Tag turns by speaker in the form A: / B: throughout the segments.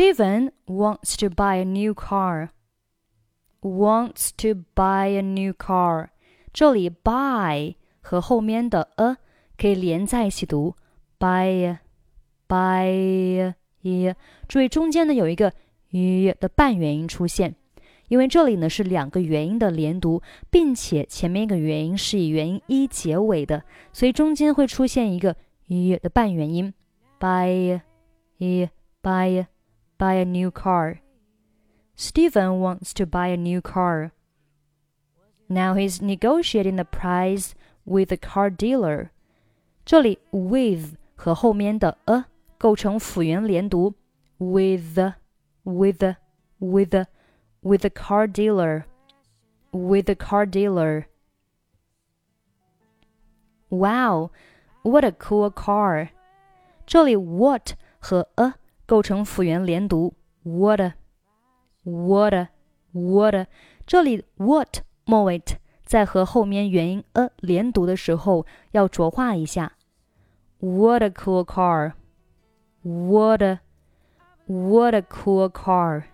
A: Steven wants to buy a new car. Wants to buy a new car。这里 buy 和后面的 a 可以连在一起读，buy buy。注意中间呢有一个 y 的半元音出现，因为这里呢是两个元音的连读，并且前面一个元音是以元音一结尾的，所以中间会出现一个 y 的半元音，buy buy。buy a new car. Steven wants to buy a new car. Now he's negotiating the price with the car dealer. 这里 with 和后面的 a 构成辅元连读，with the, with the, with with the car dealer, with the car dealer. Wow, what a cool car! 这里 what 和 a 构成辅元连读，water，water，water。这里 what 末尾在和后面元音 a 连读的时候要浊化一下。What a cool car! What a what a cool car!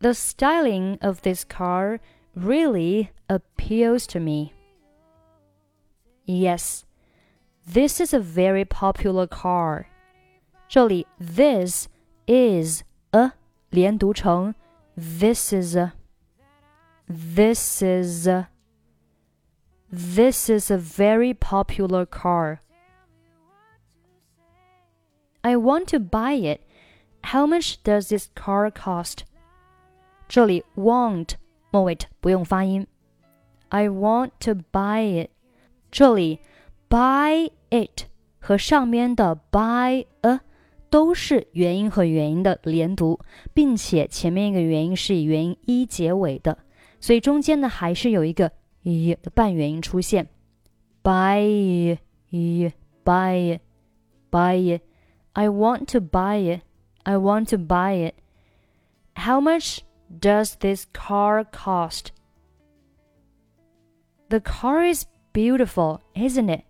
A: The styling of this car really appeals to me. Yes, this is a very popular car. 这里 this is a 连读成 this is a this is a this is a very popular car. I want to buy it. How much does this car cost? 这里 want 末尾不用发音。I want to buy it. 这里 buy it 和上面的 buy a 都是元音和元音的连读，并且前面一个元音是以元音一结尾的，所以中间呢还是有一个一的半元音出现。Buy it, buy it, buy it. I want to buy it. I want to buy it. How much does this car cost? The car is beautiful, isn't it?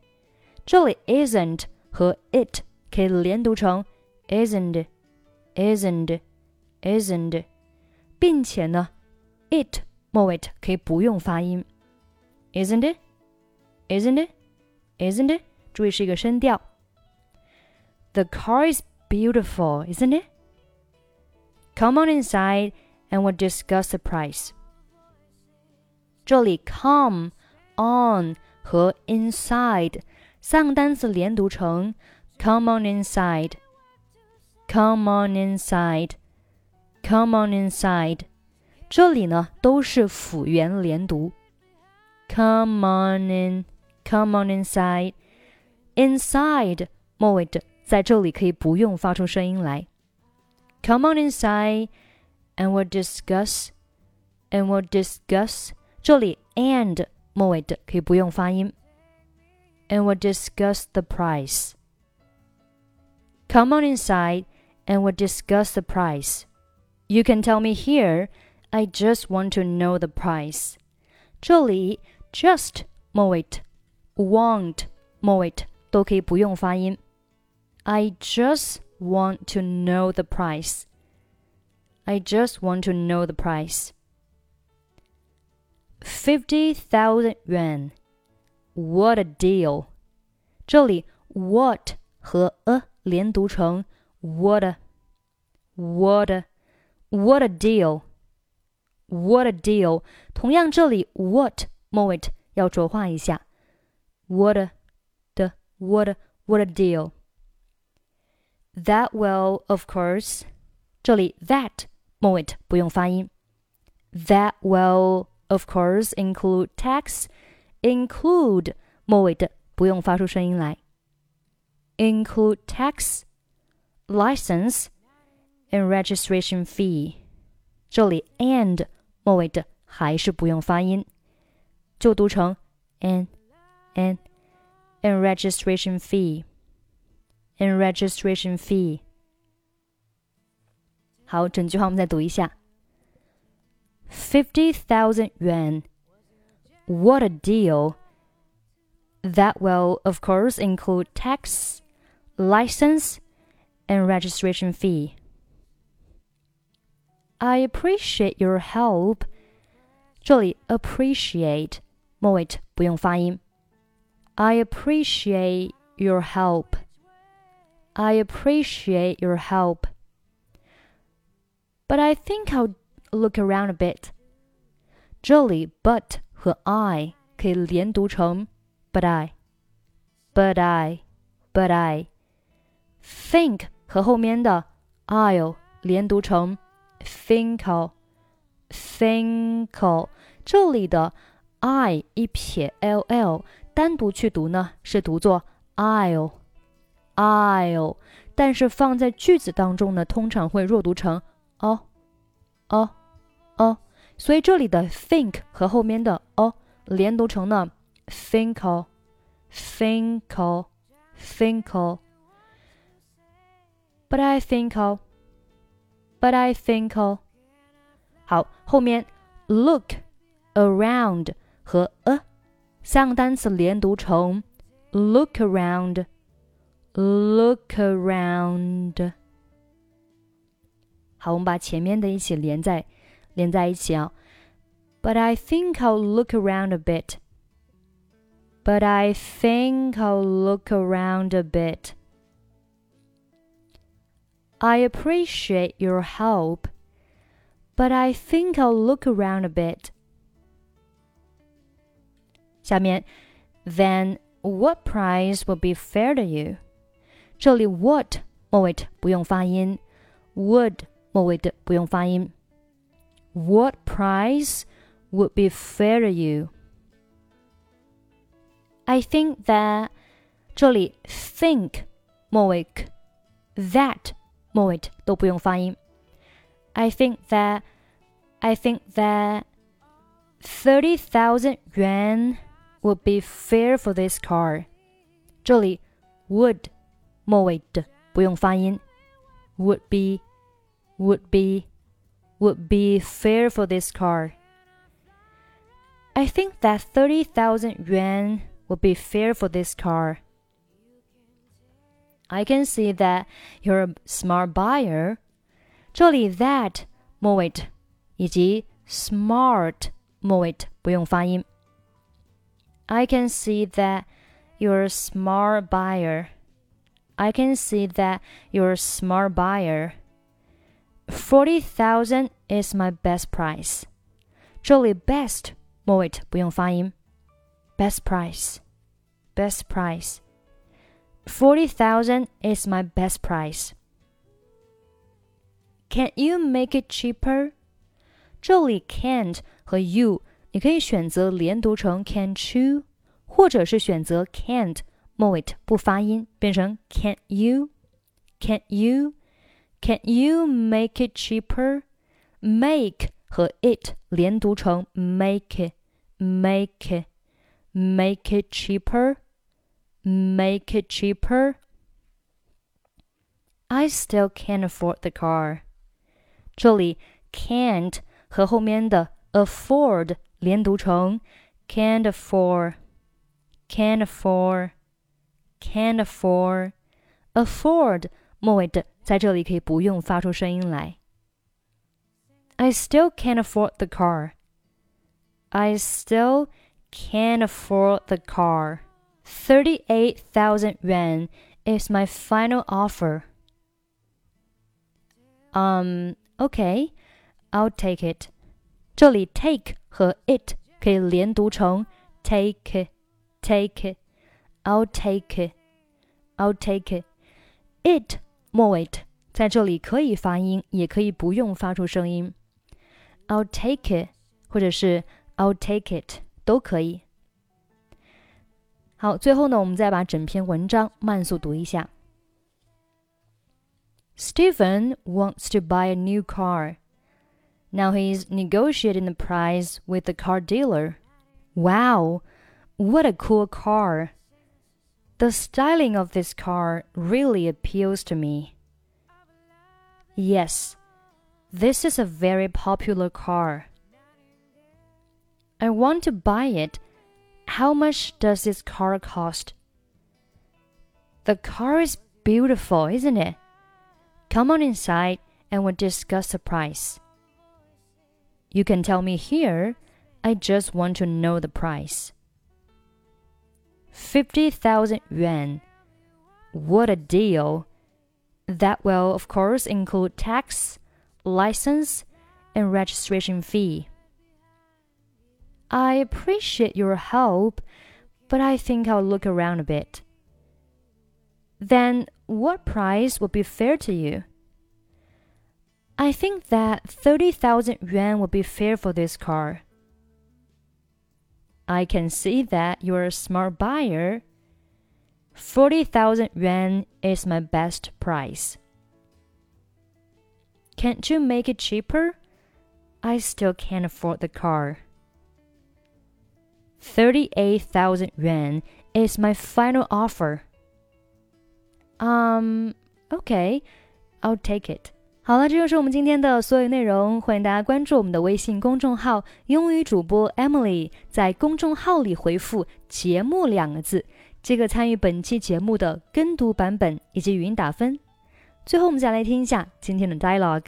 A: 这里 isn't 和 it 可以连读成 isn't, isn't, isn't，并且呢，it 末尾可以不用发音，isn't it, isn't it, isn't it，注意是一个声调。The car is beautiful, isn't it? Come on inside and we'll discuss the price. 这里 come on 和 inside 三个单词连读成 come on inside。 Come on inside, come on inside，这里呢都是辅元连读。Come on in, come on inside, inside 末尾的在这里可以不用发出声音来。Come on inside, and we'll discuss, and we'll discuss 这里 and 末尾的可以不用发音。And we'll discuss the price. Come on inside and we'll discuss the price. You can tell me here. I just want to know the price. 这里 just 末尾 want 末尾都可以不用发音。I just want to know the price. I just want to know the price. Fifty thousand yuan. What a deal! 这里 what 和 a 连读成 what a, what a, what a deal! What a deal! 同样，这里 what 末尾要浊化一下。What a 的 what a, what a deal! That will, of course. 这里 that 末尾不用发音。That will, of course, include tax. Include 末尾的不用发出声音来。Include tax license and registration fee。这里 and 末尾的还是不用发音，就读成 and and and registration fee and registration fee。好，整句话我们再读一下。Fifty thousand yuan. What a deal! That will, of course, include tax, license, and registration fee. I appreciate your help。这里 appreciate 末尾不用发音。I appreciate your help. I appreciate your help. But I think I'll look around a bit. 这里 but 和 I 可以连读成 but I, but I, but I. Think 和后面的 I'll 连读成 think'll, think'll。这里的 I 一撇 ll 单独去读呢，是读作 I'll，I'll，但是放在句子当中呢，通常会弱读成哦哦哦，所以这里的 think 和后面的哦连读成呢 think'll，think'll，think'll。But I think I'll, but I think I'll。好，后面 look around 和 a 三个单词连读成 look around，look around。好，我们把前面的一起连在连在一起啊。But I think I'll look around a bit. But I think I'll look around a bit. I appreciate your help, but I think I'll look around a bit. 下面，Then what price would be fair to you？这里 what 末尾不用发音，would 末尾的不用发音。What price would be fair to you? I think that 这里 think 末尾 that 末尾都不用发音。I think that I think that thirty thousand yuan would be fair for this car。这里 would 末尾的不用发音，would be would be would be fair for this car. I think that 30,000 yuan would be fair for this car. I can see that you're a smart buyer. 这里 that 末尾以及 smart 末尾不用发音。I can see that you're a smart buyer. I can see that you're a smart buyer. Forty thousand is my best price. 这里 best 末尾不用发音。Best price, best price. Forty thousand is my best price. Can you make it cheaper? 这里 can't 和 you 你可以选择连读成 can't you，或者是选择 can't 末尾不发音，变成 can't you，can't you，can you make it cheaper？make 和 it 连读成 make it，make it，make it cheaper，make it cheaper。 I still can't afford the car。这里 can't 和后面的 afford 连读成 can't afford, can't afford, can't afford, afford 末尾的在这里可以不用发出声音来。I still can't afford the car. I still can't afford the car. Thirty-eight thousand yuan is my final offer. Um, okay, I'll take it. 这里 take 和 it 可以连读成 take it, take it, I'll take it, I'll take it. it 末尾在这里可以发音，也可以不用发出声音。I'll take it 或者是 I'll take it 都可以。 好，最后呢，我们再把整篇文章慢速读一下。Steven wants to buy a new car. Now he's negotiating the price with the car dealer. Wow, what a cool car! The styling of this car really appeals to me. Yes, this is a very popular car. I want to buy it how much does this car cost? The car is beautiful, isn't it? Come on inside and we'll discuss the price. You can tell me here. I just want to know the price. 50,000 yuan. What a deal! That will, of course, include tax, license, and registration fee. I appreciate your help, but I think I'll look around a bit. Then, what price would be fair to you? I think that 30,000 yuan would be fair for this car. I can see that you're a smart buyer. 40,000 yuan is my best price. Can't you make it cheaper? I still can't afford the car. 38,000 yuan is my final offer. Um, okay, I'll take it. 好了，这就是我们今天的所有内容。欢迎大家关注我们的微信公众号“英语主播 Emily”，在公众号里回复“节目”两个字，即可参与本期节目的跟读版本以及语音打分。最后，我们再来听一下今天的 dialogue。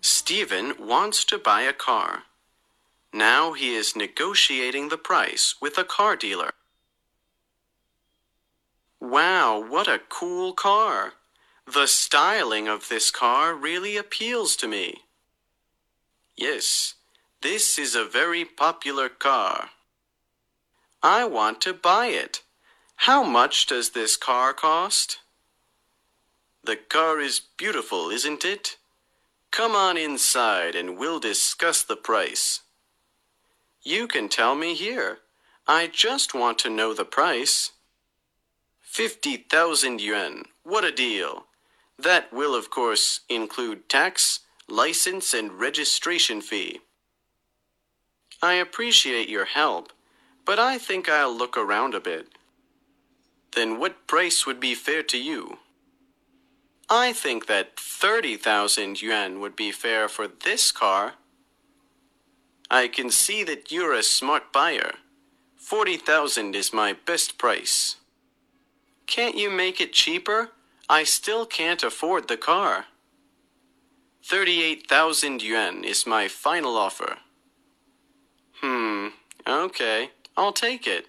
B: Steven wants to buy a car. Now he is negotiating the price with a car dealer. Wow, what a cool car! The styling of this car really appeals to me. Yes, this is a very popular car. I want to buy it. How much does this car cost? The car is beautiful, isn't it? Come on inside and we'll discuss the price. You can tell me here. I just want to know the price. 50,000 yuan. What a deal. That will, of course, include tax, license, and registration fee. I appreciate your help, but I think I'll look around a bit. Then what price would be fair to you? I think that 30,000 yuan would be fair for this car. I can see that you're a smart buyer. 40,000 is my best price. Can't you make it cheaper? I still can't afford the car. 38,000 yuan is my final offer. Hmm, okay, I'll take it.